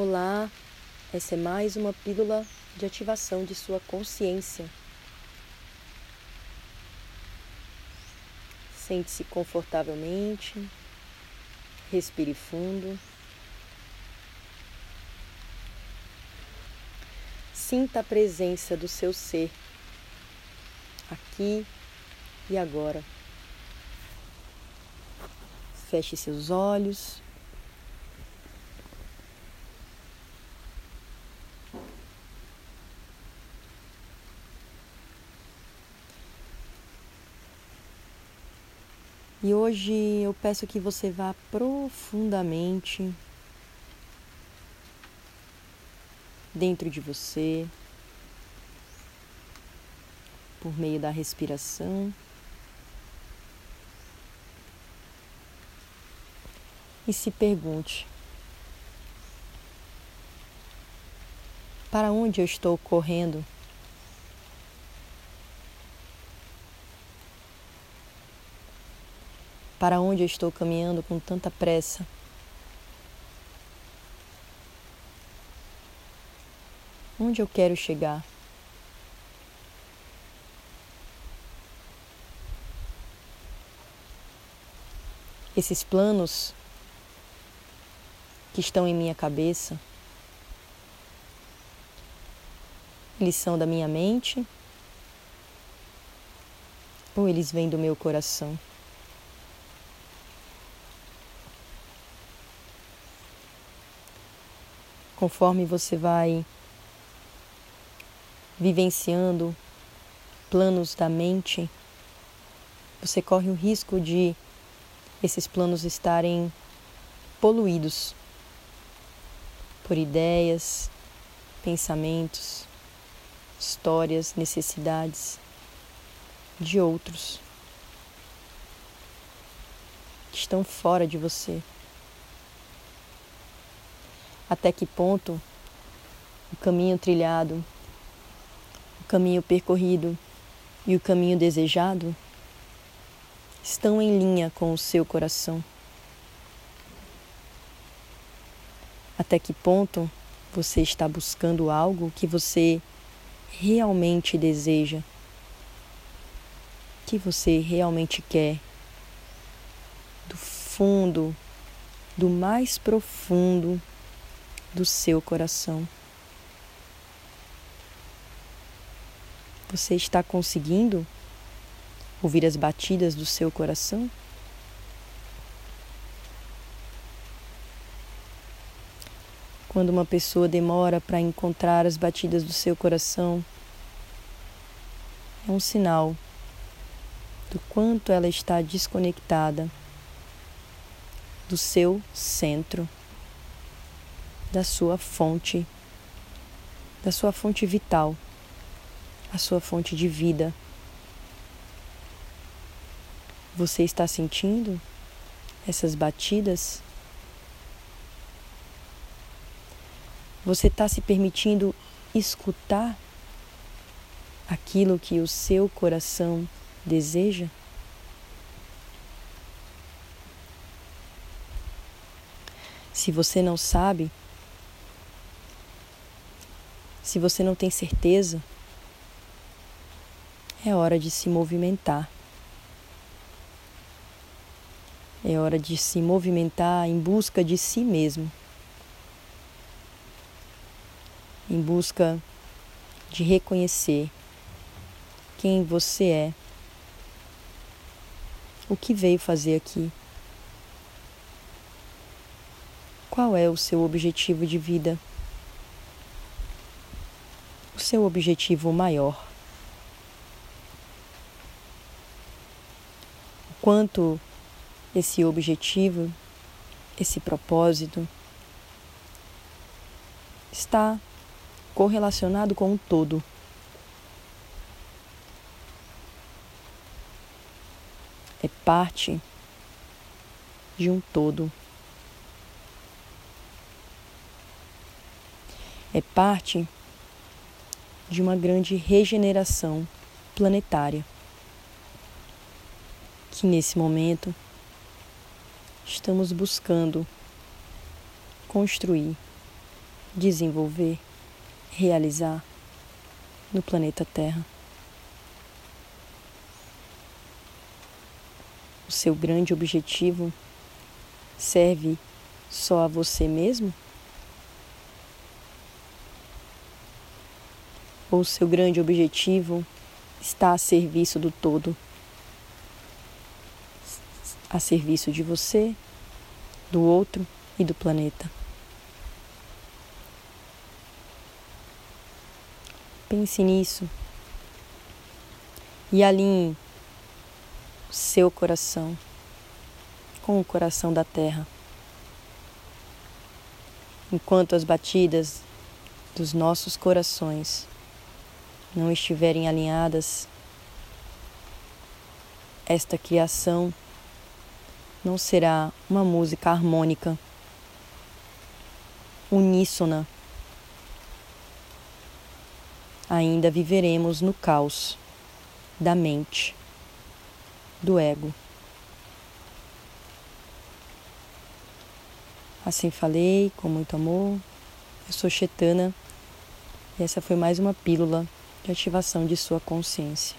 Olá, essa é mais uma pílula de ativação de sua consciência. Sente-se confortavelmente, respire fundo. Sinta a presença do seu ser aqui e agora. Feche seus olhos. E hoje eu peço que você vá profundamente dentro de você, por meio da respiração. E se pergunte: para onde eu estou correndo? Para onde eu estou caminhando com tanta pressa? Onde eu quero chegar? Esses planos que estão em minha cabeça, eles são da minha mente ou eles vêm do meu coração? Conforme você vai vivenciando planos da mente, você corre o risco de esses planos estarem poluídos por ideias, pensamentos, histórias, necessidades de outros que estão fora de você até que ponto o caminho trilhado, o caminho percorrido e o caminho desejado estão em linha com o seu coração. Até que ponto você está buscando algo que você realmente deseja, que você realmente quer, do fundo, do mais profundo do seu coração. Você está conseguindo ouvir as batidas do seu coração? Quando uma pessoa demora para encontrar as batidas do seu coração, é um sinal do quanto ela está desconectada do seu centro da sua fonte, da sua fonte vital, a sua fonte de vida. Você está sentindo essas batidas? Você está se permitindo escutar aquilo que o seu coração deseja? Se você não sabe, se você não tem certeza, é hora de se movimentar. É hora de se movimentar em busca de si mesmo. Em busca de reconhecer quem você é, o que veio fazer aqui, qual é o seu objetivo de vida seu objetivo maior. O quanto esse objetivo, esse propósito está correlacionado com o todo. É parte de um todo. É parte de uma grande regeneração planetária, que nesse momento estamos buscando construir desenvolver, realizar no planeta Terra. O seu grande objetivo serve só a você mesmo? Ou seu grande objetivo está a serviço do todo? A serviço de você, do outro e do planeta? Pense nisso e alinhe seu coração com o coração da terra. Enquanto as batidas dos nossos corações não estiverem alinhadas, esta criação não será uma música harmônica, uníssona. Ainda viveremos no caos da mente do ego. Assim falei, com muito amor. Eu sou Chetana e essa foi mais uma pílula de ativação de sua consciência.